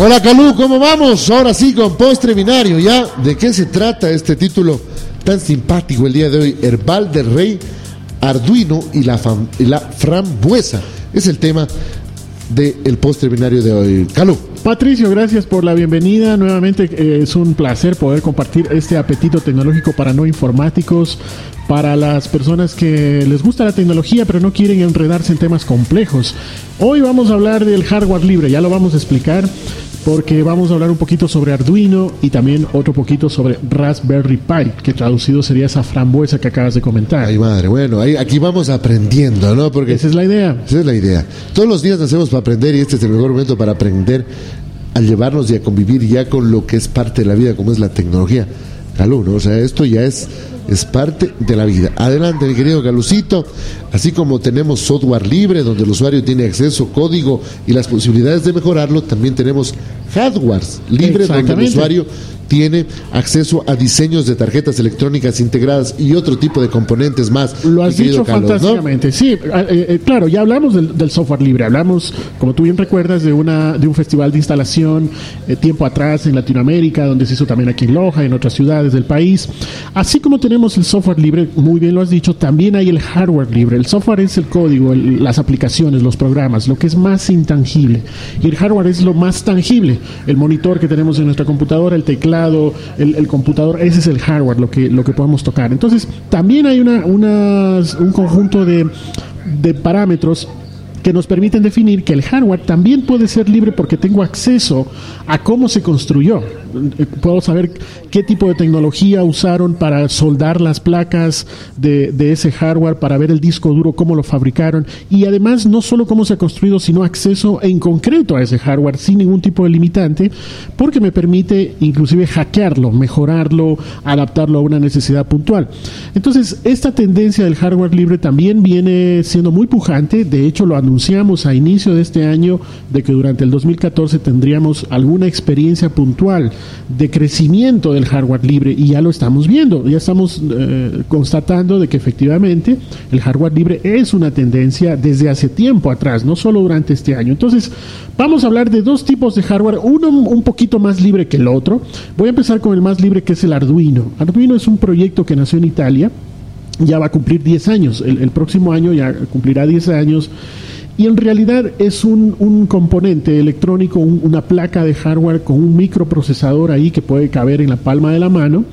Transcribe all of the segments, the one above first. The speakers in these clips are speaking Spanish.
Hola Calú, ¿cómo vamos? Ahora sí con postre binario, ¿ya? ¿De qué se trata este título tan simpático el día de hoy? Herbal del Rey, Arduino y la, la frambuesa. Es el tema del postre binario de hoy. Calú. Patricio, gracias por la bienvenida. Nuevamente eh, es un placer poder compartir este apetito tecnológico para no informáticos, para las personas que les gusta la tecnología pero no quieren enredarse en temas complejos. Hoy vamos a hablar del hardware libre, ya lo vamos a explicar porque vamos a hablar un poquito sobre Arduino y también otro poquito sobre Raspberry Pi, que traducido sería esa frambuesa que acabas de comentar. Ay, madre, bueno, aquí vamos aprendiendo, ¿no? Porque esa es la idea. Esa es la idea. Todos los días nacemos para aprender y este es el mejor momento para aprender a llevarnos y a convivir ya con lo que es parte de la vida, como es la tecnología. Calú, ¿no? O sea, esto ya es es parte de la vida. Adelante, mi querido Galucito. Así como tenemos software libre, donde el usuario tiene acceso, código y las posibilidades de mejorarlo, también tenemos hardware libre, donde el usuario tiene acceso a diseños de tarjetas electrónicas integradas y otro tipo de componentes más. Lo has dicho fantásticamente. Sí, eh, eh, claro, ya hablamos del, software libre. Hablamos, como tú bien recuerdas, de una de un festival de instalación eh, tiempo atrás en Latinoamérica, donde se hizo también aquí en Loja, en otras ciudades del país. Así como tenemos el software libre, muy bien lo has dicho, también hay el hardware libre. El software es el código, las aplicaciones, los programas, lo que es más intangible. Y el hardware es lo más tangible. El monitor que tenemos en nuestra computadora, el teclado el, computador, ese es el hardware, lo que, lo que podemos tocar. Entonces, también hay una, un conjunto de, de parámetros que nos permiten definir que el hardware también puede ser libre porque tengo acceso a cómo se construyó. Eh, puedo saber qué tipo de tecnología usaron para soldar las placas de, ese hardware, para ver el disco duro, cómo lo fabricaron y además no solo cómo se ha construido, sino acceso en concreto a ese hardware sin ningún tipo de limitante, porque me permite inclusive hackearlo, mejorarlo, adaptarlo a una necesidad puntual. Entonces, esta tendencia del hardware libre también viene siendo muy pujante, de hecho lo anunciamos a inicio de este año de que durante el 2014 tendríamos alguna experiencia puntual de crecimiento del hardware libre y ya lo estamos viendo, ya estamos eh, constatando de que efectivamente el hardware libre es una tendencia desde hace tiempo atrás, no solo durante este año. Entonces, vamos a hablar de dos tipos de hardware, uno un poquito más libre que el otro. Voy a empezar con el más libre que es el Arduino. Arduino es un proyecto que nació en Italia, ya va a cumplir 10 años, el, próximo año ya cumplirá 10 años y en realidad es un, un componente electrónico, una placa de hardware con un microprocesador ahí que puede caber en la palma de la mano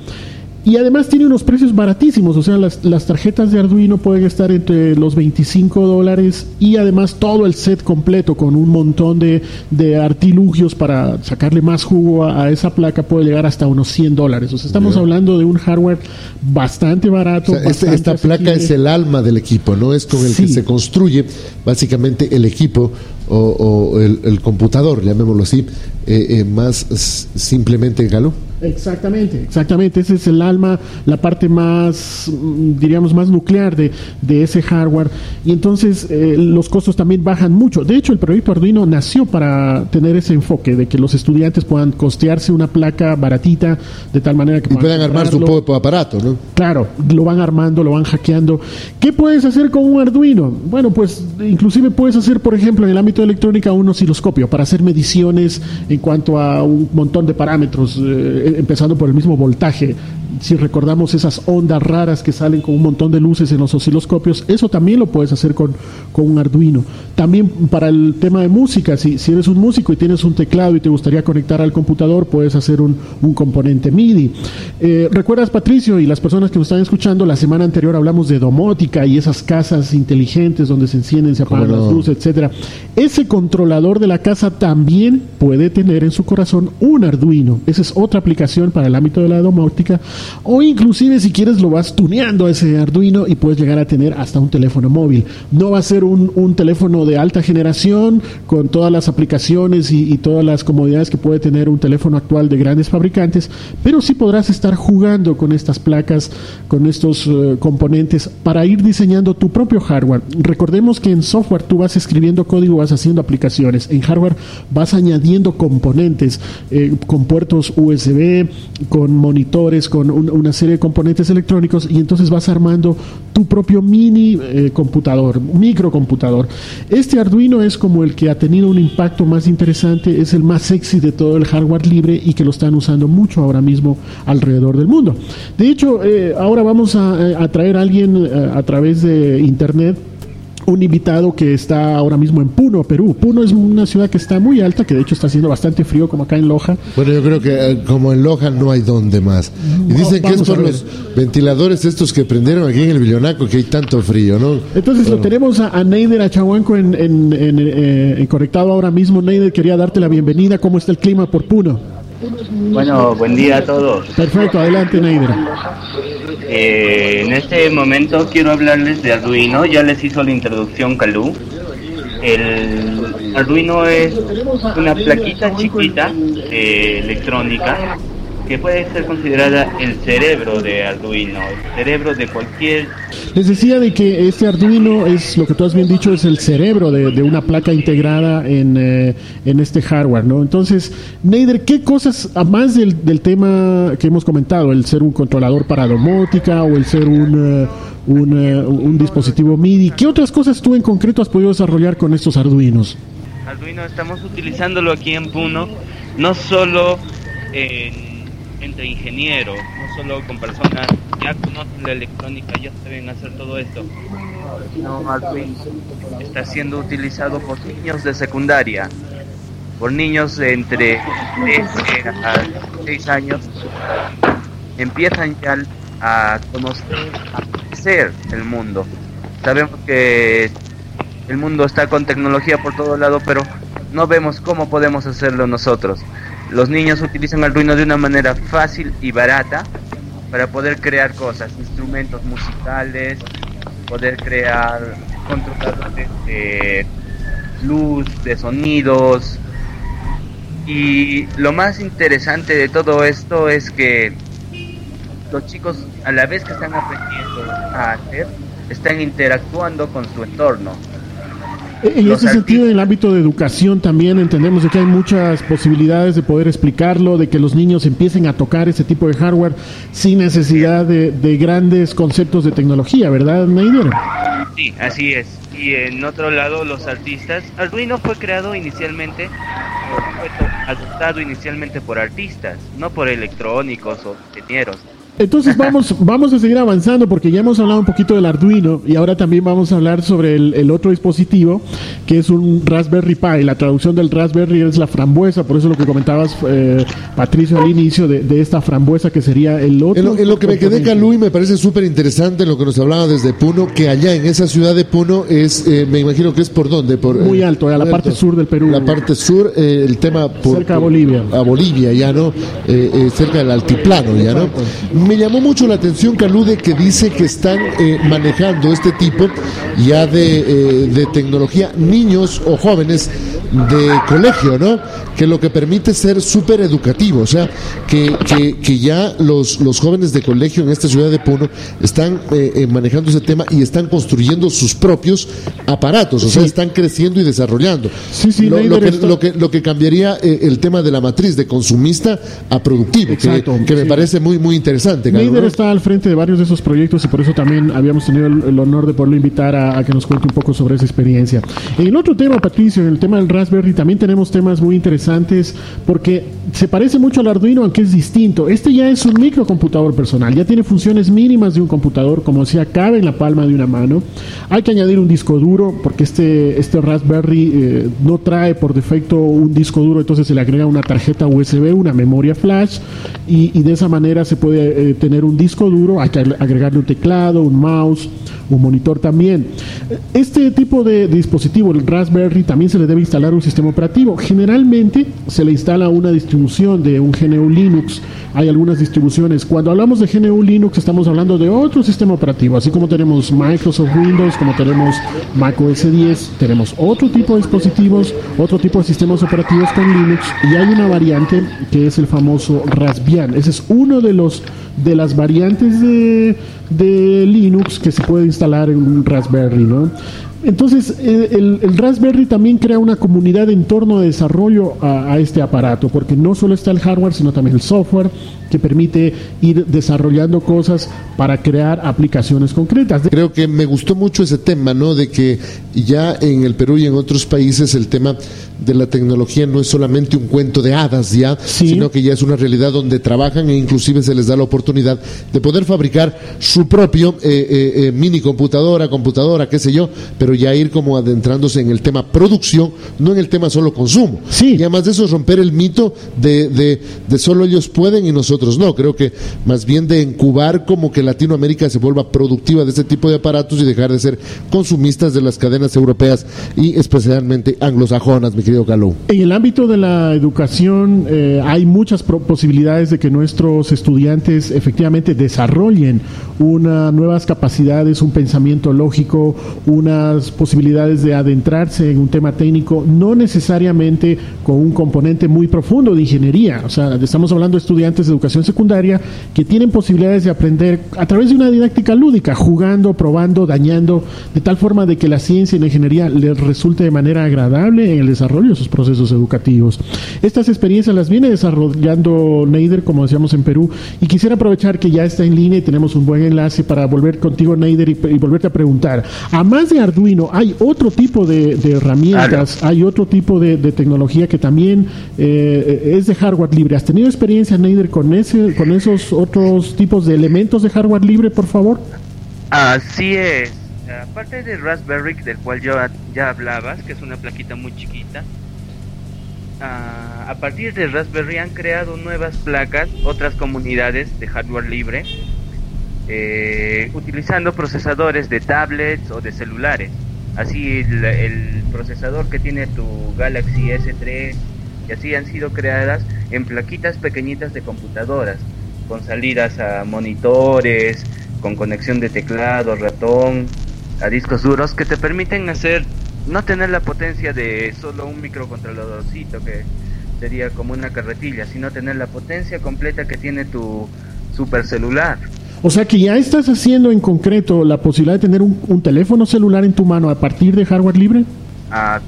y además tiene unos precios baratísimos, o sea, las, las, tarjetas de Arduino pueden estar entre los 25 dólares y además todo el set completo con un montón de, de artilugios para sacarle más jugo a, esa placa puede llegar hasta unos 100 dólares. O sea, estamos hablando de un hardware bastante barato. Este, esta placa es el alma del equipo, ¿no? Es con el que se construye básicamente el equipo o, el, computador, llamémoslo así, eh, eh, más simplemente Galo. Exactamente, exactamente. Ese es el alma, la parte más, mm, diríamos, más nuclear de, de ese hardware. Y entonces eh, los costos también bajan mucho. De hecho, el proyecto Arduino nació para tener ese enfoque de que los estudiantes puedan costearse una placa baratita de tal manera que y puedan armar su propio aparato, ¿no? Claro, lo van armando, lo van hackeando. ¿Qué puedes hacer con un Arduino? Bueno, pues inclusive puedes hacer, por ejemplo, en el ámbito de electrónica un osciloscopio para hacer mediciones en cuanto a un montón de parámetros. Eh, empezando por el mismo voltaje. Si recordamos esas ondas raras que salen con un montón de luces en los osciloscopios, eso también lo puedes hacer con, con un Arduino. También para el tema de música, si, si eres un músico y tienes un teclado y te gustaría conectar al computador, puedes hacer un, un componente MIDI. Eh, ¿Recuerdas, Patricio, y las personas que nos están escuchando, la semana anterior hablamos de domótica y esas casas inteligentes donde se encienden, se apagan las luces, etcétera? Ese controlador de la casa también puede tener en su corazón un Arduino. Esa es otra aplicación para el ámbito de la domótica o inclusive si quieres lo vas tuneando a ese Arduino y puedes llegar a tener hasta un teléfono móvil. No va a ser un, teléfono de alta generación con todas las aplicaciones y, todas las comodidades que puede tener un teléfono actual de grandes fabricantes, pero sí podrás estar jugando con estas placas, con estos eh, componentes para ir diseñando tu propio hardware. Recordemos que en software tú vas escribiendo código, vas haciendo aplicaciones. En hardware vas añadiendo componentes eh, con puertos USB con monitores, con con una serie de componentes electrónicos y entonces vas armando tu propio mini eh, computador, microcomputador. Este Arduino es como el que ha tenido un impacto más interesante, es el más sexy de todo el hardware libre y que lo están usando mucho ahora mismo alrededor del mundo. De hecho, eh, ahora vamos a, a, traer a alguien a través de internet un invitado que está ahora mismo en Puno, Perú. Puno es una ciudad que está muy alta, que de hecho está haciendo bastante frío como acá en Loja. Bueno, yo creo que eh, como en Loja no hay donde más. Y dicen que es por los ventiladores estos que prendieron aquí en el Villonaco que hay tanto frío, ¿no? Entonces lo tenemos a, Neider Achahuanco en, en, eh, en, conectado ahora mismo. Neider, quería darte la bienvenida. ¿Cómo está el clima por Puno? Bueno, buen día a todos. Perfecto, adelante Neider. Eh, en este momento quiero hablarles de Arduino, ya les hizo la introducción Calú. El Arduino es una plaquita chiquita eh, electrónica que puede ser considerada el cerebro de Arduino, el cerebro de cualquier... Les decía de que este Arduino es, lo que tú has bien dicho, es el cerebro de, una placa integrada en, eh, en, este hardware, ¿no? Entonces, Neider, ¿qué cosas, además del, del, tema que hemos comentado, el ser un controlador para domótica o el ser un... Eh, un, eh, un dispositivo MIDI. ¿Qué otras cosas tú en concreto has podido desarrollar con estos Arduinos? Arduino estamos utilizándolo aquí en Puno, no solo en entre ingenieros, no solo con personas ya conocen la electrónica, ya saben hacer todo esto. No, está siendo utilizado por niños de secundaria, por niños de entre 13 a 6 años. Empiezan ya a conocer, a conocer el mundo. Sabemos que el mundo está con tecnología por todo lado, pero no vemos cómo podemos hacerlo nosotros. Los niños utilizan Arduino de una manera fácil y barata para poder crear cosas, instrumentos musicales, poder crear controladores de luz, de sonidos. Y lo más interesante de todo esto es que los chicos a la vez que están aprendiendo a hacer, están interactuando con su entorno. En ese sentido, en el ámbito de educación también entendemos de que hay muchas posibilidades de poder explicarlo, de que los niños empiecen a tocar ese tipo de hardware sin necesidad de, grandes conceptos de tecnología, ¿verdad, Neider? Sí, así es. Y en otro lado, los artistas. Arduino fue creado inicialmente, fue adoptado inicialmente por artistas, no por electrónicos o ingenieros. Entonces vamos, vamos a seguir avanzando porque ya hemos hablado un poquito del Arduino y ahora también vamos a hablar sobre el, otro dispositivo que es un Raspberry Pi. La traducción del Raspberry es la frambuesa, por eso lo que comentabas, eh, Patricio, al inicio de, esta frambuesa que sería el otro. En lo, que me quedé, Calú, y me parece súper interesante lo que nos hablaba desde Puno, que allá en esa ciudad de Puno es, eh, me imagino que es por dónde. Por, Muy alto, a la parte sur del Perú. La parte sur, eh, el tema... Por, cerca de Bolivia. A Bolivia, ya, ¿no? cerca del altiplano, ya, ¿no? me llamó mucho la atención, Calude, que dice que están eh, manejando este tipo ya de, eh, de tecnología niños o jóvenes de colegio, ¿no? Que lo que permite ser súper educativo, o sea, que, que, ya los, los jóvenes de colegio en esta ciudad de Puno están eh, eh, manejando ese tema y están construyendo sus propios aparatos, o sea, están creciendo y desarrollando. Sí, sí, lo, lo, que, lo, que, lo que cambiaría eh, el tema de la matriz de consumista a productivo, que, me parece muy, muy interesante. Neider está al frente de varios de esos proyectos y por eso también habíamos tenido el, honor de poderlo invitar a, a, que nos cuente un poco sobre esa experiencia. En el otro tema, Patricio, en el tema del Raspberry también tenemos temas muy interesantes porque se parece mucho al Arduino aunque es distinto. Este ya es un microcomputador personal, ya tiene funciones mínimas de un computador, como decía, cabe en la palma de una mano. Hay que añadir un disco duro porque este, este Raspberry eh, no trae por defecto un disco duro, entonces se le agrega una tarjeta USB, una memoria flash y, de esa manera se puede eh, tener un disco duro, hay que agregarle un teclado, un mouse, un monitor también. Este tipo de, de dispositivo, el Raspberry, también se le debe instalar un sistema operativo. Generalmente se le instala una distribución de un GNU Linux. Hay algunas distribuciones. Cuando hablamos de GNU Linux estamos hablando de otro sistema operativo. Así como tenemos Microsoft Windows, como tenemos Mac OS 10, tenemos otro tipo de dispositivos, otro tipo de sistemas operativos con Linux y hay una variante que es el famoso Raspbian. Ese es uno de los de las variantes de, de Linux que se puede instalar en un Raspberry, ¿no? Entonces, eh, el, Raspberry también crea una comunidad en torno a desarrollo a, este aparato, porque no solo está el hardware, sino también el software que permite ir desarrollando cosas para crear aplicaciones concretas. Creo que me gustó mucho ese tema, ¿no? De que ya en el Perú y en otros países el tema de la tecnología no es solamente un cuento de hadas ya, sino que ya es una realidad donde trabajan e inclusive se les da la oportunidad de poder fabricar su propio eh, eh, eh, mini computadora, computadora, qué sé yo, pero ya ir como adentrándose en el tema producción, no en el tema solo consumo. Sí. Y además de eso romper el mito de, de, de solo ellos pueden y nosotros no. Creo que más bien de incubar como que Latinoamérica se vuelva productiva de este tipo de aparatos y dejar de ser consumistas de las cadenas europeas y especialmente anglosajonas, mi En el ámbito de la educación eh, hay muchas posibilidades de que nuestros estudiantes efectivamente desarrollen unas nuevas capacidades, un pensamiento lógico, unas posibilidades de adentrarse en un tema técnico, no necesariamente con un componente muy profundo de ingeniería. O sea, estamos hablando de estudiantes de educación secundaria que tienen posibilidades de aprender a través de una didáctica lúdica, jugando, probando, dañando, de tal forma de que la ciencia y la ingeniería les resulte de manera agradable en el desarrollo de sus procesos educativos. Estas experiencias las viene desarrollando Neider, como decíamos en Perú, y quisiera aprovechar que ya está en línea y tenemos un buen enlace para volver contigo, Neider, y, volverte a preguntar. A más de Arduino, hay otro tipo de, herramientas, hay otro tipo de, tecnología que también eh, es de hardware libre. ¿Has tenido experiencia, Neider, con, ese, con esos otros tipos de elementos de hardware libre, por favor? Así es. Aparte de Raspberry, del cual yo ya hablabas, que es una plaquita muy chiquita, a partir de Raspberry han creado nuevas placas, otras comunidades de hardware libre, eh, utilizando procesadores de tablets o de celulares. Así el, procesador que tiene tu Galaxy S3 y así han sido creadas en plaquitas pequeñitas de computadoras, con salidas a monitores, con conexión de teclado, ratón, a discos duros que te permiten hacer no tener la potencia de solo un microcontroladorcito que sería como una carretilla, sino tener la potencia completa que tiene tu super celular. O sea que ya estás haciendo en concreto la posibilidad de tener un, teléfono celular en tu mano a partir de hardware libre. Ah,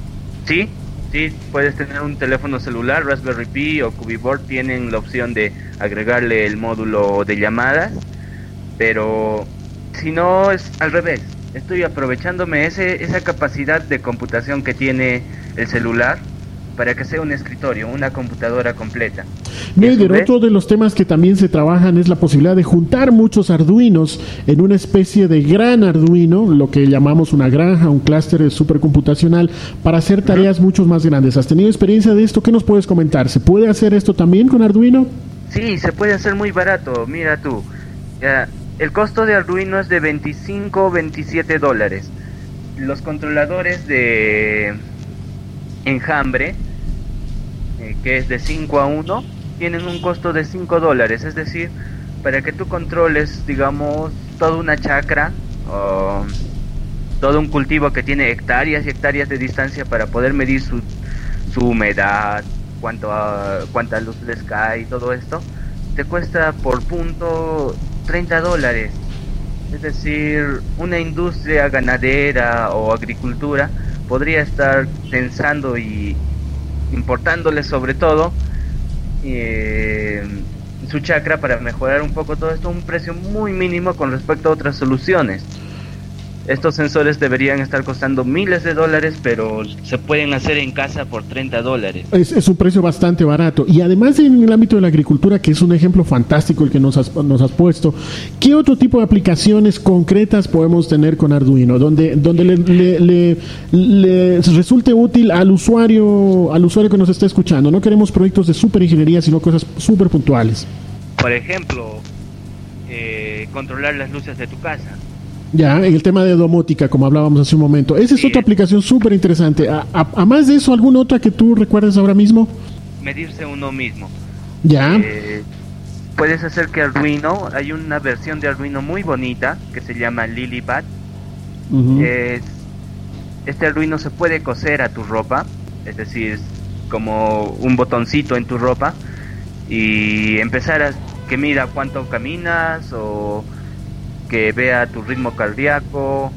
sí, sí, puedes tener un teléfono celular, Raspberry Pi o Cubiboard tienen la opción de agregarle el módulo de llamadas, pero si no es al revés, estoy aprovechándome ese, esa capacidad de computación que tiene el celular para que sea un escritorio, una computadora completa. Neider, otro de los temas que también se trabajan es la posibilidad de juntar muchos arduinos en una especie de gran arduino, lo que llamamos una granja, un clúster supercomputacional, para hacer tareas mucho más grandes. ¿Has tenido experiencia de esto? ¿Qué nos puedes comentar? ¿Se puede hacer esto también con Arduino? Sí, se puede hacer muy barato. Mira tú, el costo de Arduino es de 25 o 27 dólares. Los controladores de enjambre, eh, que es de 5 a 1, tienen un costo de 5 dólares. Es decir, para que tú controles, digamos, toda una chacra o todo un cultivo que tiene hectáreas y hectáreas de distancia para poder medir su, su humedad, cuánto, cuánta luz les cae y todo esto, te cuesta por punto 30 dólares. Es decir, una industria ganadera o agricultura podría estar pensando y importándole sobre todo eh, su chakra para mejorar un poco todo esto a un precio muy mínimo con respecto a otras soluciones. Estos sensores deberían estar costando miles de dólares, pero se pueden hacer en casa por 30 dólares. Es, un precio bastante barato. Y además en el ámbito de la agricultura, que es un ejemplo fantástico el que nos has, nos has puesto, ¿qué otro tipo de aplicaciones concretas podemos tener con Arduino? Donde, donde le, le, resulte útil al usuario, al usuario que nos está escuchando. No queremos proyectos de super ingeniería, sino cosas súper puntuales. Por ejemplo, eh, controlar las luces de tu casa ya, en el tema de domótica, como hablábamos hace un momento. Esa es otra aplicación súper interesante. A, más de eso, ¿alguna otra que tú recuerdes ahora mismo? Medirse uno mismo. Ya. Eh, puedes hacer que Arduino, hay una versión de Arduino muy bonita que se llama Lilipad. este Arduino se puede coser a tu ropa, es decir, como un botoncito en tu ropa y empezar a que mira cuánto caminas o que vea tu ritmo cardíaco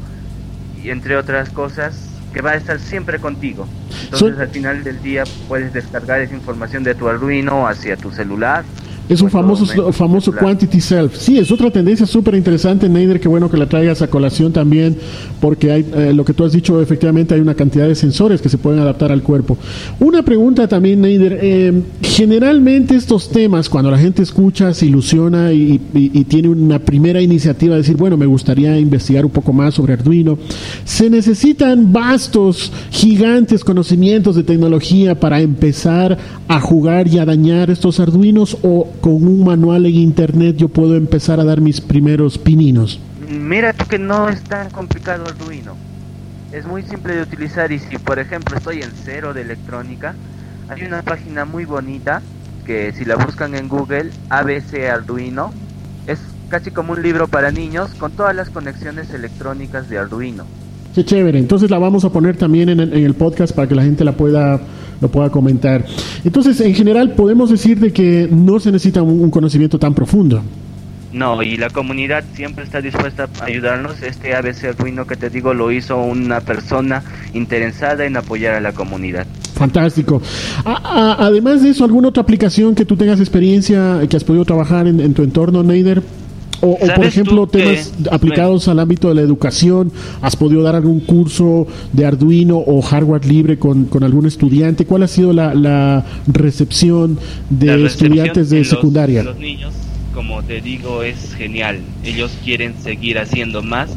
entre otras cosas, que va a estar siempre contigo. Entonces al final del día puedes descargar esa información de tu Arduino hacia tu celular es un famoso, famoso quantity self. Sí, es otra tendencia súper interesante, Neider. Qué bueno que la traigas a colación también, porque hay eh, lo que tú has dicho, efectivamente hay una cantidad de sensores que se pueden adaptar al cuerpo. Una pregunta también, Neider. Eh, generalmente estos temas, cuando la gente escucha, se ilusiona y, tiene una primera iniciativa de decir, bueno, me gustaría investigar un poco más sobre Arduino, se necesitan vastos, gigantes conocimientos de tecnología para empezar a jugar y a dañar estos Arduinos o con un manual en internet yo puedo empezar a dar mis primeros pininos? Mira que no es tan complicado Arduino. Es muy simple de utilizar y si por ejemplo estoy en cero de electrónica, hay una página muy bonita que si la buscan en Google, ABC Arduino, es casi como un libro para niños con todas las conexiones electrónicas de Arduino. Qué chévere. Entonces la vamos a poner también en el, podcast para que la gente la pueda lo pueda comentar. Entonces, en general, podemos decir de que no se necesita un, conocimiento tan profundo. No, y la comunidad siempre está dispuesta a ayudarnos. Este ABC Arduino que te digo lo hizo una persona interesada en apoyar a la comunidad. Fantástico. además de eso, ¿alguna otra aplicación que tú tengas experiencia, que has podido trabajar en, en tu entorno, Neider? O, por ejemplo, temas aplicados al ámbito de la educación. ¿Has podido dar algún curso de Arduino o hardware libre con, algún estudiante? ¿Cuál ha sido la, recepción de estudiantes de secundaria? Los, niños, como te digo, es genial. Ellos quieren seguir haciendo más.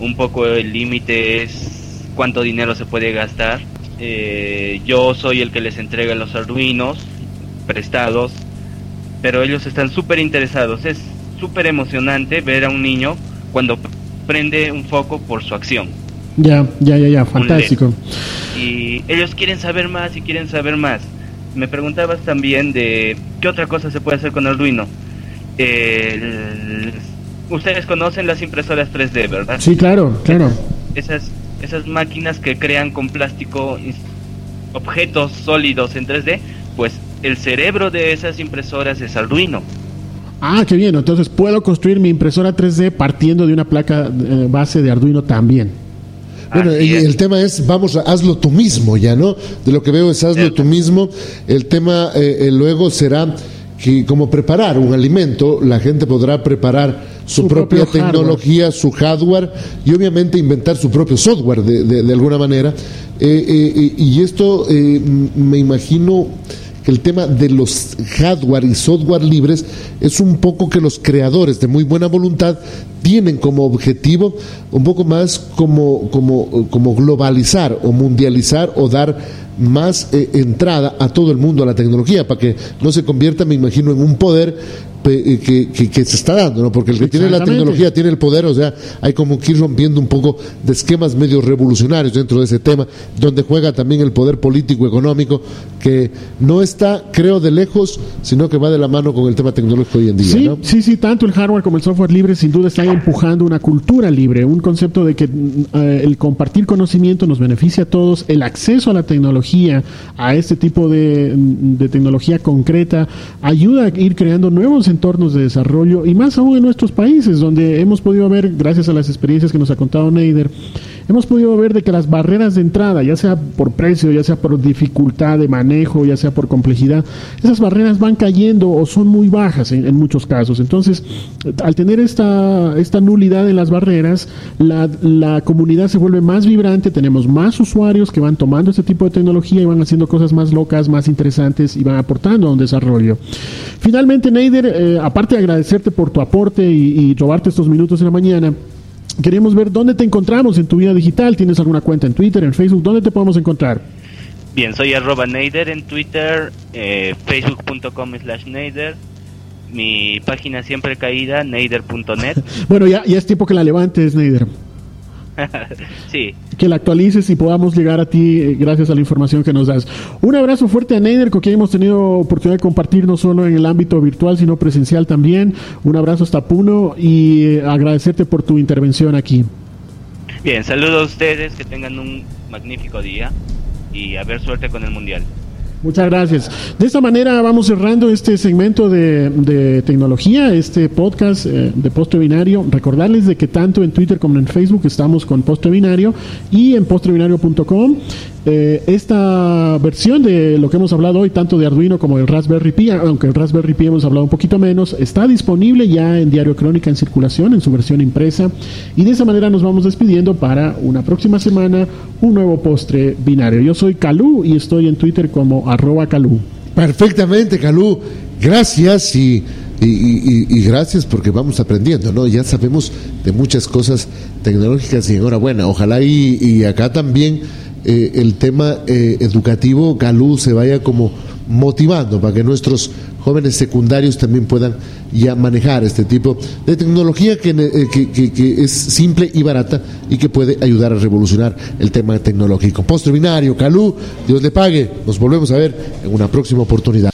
Un poco el límite es cuánto dinero se puede gastar. Eh, yo soy el que les entrega los Arduinos prestados, pero ellos están súper interesados. Es súper emocionante ver a un niño cuando prende un foco por su acción. Ya, ya, ya, ya, fantástico. Y ellos quieren saber más y quieren saber más. Me preguntabas también de qué otra cosa se puede hacer con Arduino. ustedes conocen las impresoras 3D, ¿verdad? Sí, claro, claro. Esas, esas máquinas que crean con plástico objetos sólidos en 3D, pues el cerebro de esas impresoras es Arduino. Ah, qué bien. Entonces puedo construir mi impresora 3D partiendo de una placa eh, base de Arduino también. Bueno, y el tema es, vamos, hazlo tú mismo ya, ¿no? De lo que veo es hazlo tú mismo. El tema eh, eh, luego será que como preparar un alimento, la gente podrá preparar su, propia tecnología, su hardware y obviamente inventar su propio software de, de, alguna manera. y esto me imagino el tema de los hardware y software libres es un poco que los creadores de muy buena voluntad tienen como objetivo un poco más como, como, como globalizar o mundializar o dar más eh, entrada a todo el mundo a la tecnología para que no se convierta, me imagino, en un poder eh, que, se está dando, ¿no? Porque el que tiene la tecnología tiene el poder, o sea, hay como que ir rompiendo un poco de esquemas medio revolucionarios dentro de ese tema, donde juega también el poder político económico, que no está, creo, de lejos, sino que va de la mano con el tema tecnológico hoy en día. Sí, sí, sí, tanto el hardware como el software libre sin duda están empujando una cultura libre, un concepto de que eh, el compartir conocimiento nos beneficia a todos, el acceso a la tecnología, a este tipo de, de tecnología concreta, ayuda a ir creando nuevos entornos de desarrollo y más aún en nuestros países, donde hemos podido ver, gracias a las experiencias que nos ha contado Neider, hemos podido ver de que las barreras de entrada, ya sea por precio, ya sea por dificultad de manejo, ya sea por complejidad, esas barreras van cayendo o son muy bajas en, muchos casos. Entonces, al tener esta, esta nulidad en las barreras, la, comunidad se vuelve más vibrante, tenemos más usuarios que van tomando este tipo de tecnología y van haciendo cosas más locas, más interesantes y van aportando a un desarrollo. Finalmente, Neider, eh, aparte de agradecerte por tu aporte y, robarte estos minutos en la mañana, queremos ver dónde te encontramos en tu vida digital. ¿Tienes alguna cuenta en Twitter, en Facebook? ¿Dónde te podemos encontrar? Bien, soy arroba Neider en Twitter, eh, facebook.com slash Neider, mi página siempre caída, neider.net. bueno, ya, ya es tiempo que la levantes, Neider. sí. Que la actualices y podamos llegar a ti eh, gracias a la información que nos das. Un abrazo fuerte a Neider, con quien hemos tenido oportunidad de compartir no solo en el ámbito virtual, sino presencial también. Un abrazo hasta Puno y eh, agradecerte por tu intervención aquí. Bien, saludos a ustedes, que tengan un magnífico día y a ver suerte con el Mundial. Muchas gracias. De esta manera vamos cerrando este segmento de, tecnología, este podcast eh, de Poste Binario. Recordarles de que tanto en Twitter como en Facebook estamos con Poste Binario y en postebinario.com. Eh, esta versión de lo que hemos hablado hoy, tanto de Arduino como del Raspberry Pi, aunque el Raspberry Pi hemos hablado un poquito menos, está disponible ya en Diario Crónica en circulación, en su versión impresa. Y de esa manera nos vamos despidiendo para una próxima semana, un nuevo postre binario. Yo soy Calú y estoy en Twitter como arroba Calú. Perfectamente, Calú. Gracias y, gracias porque vamos aprendiendo, ¿no? Ya sabemos de muchas cosas tecnológicas y enhorabuena. Ojalá y acá también eh, el tema eh, educativo, Calú, se vaya como motivando para que nuestros jóvenes secundarios también puedan ya manejar este tipo de tecnología que, eh, que, es simple y barata y que puede ayudar a revolucionar el tema tecnológico. Postre binario, Calú, Dios le pague. Nos volvemos a ver en una próxima oportunidad.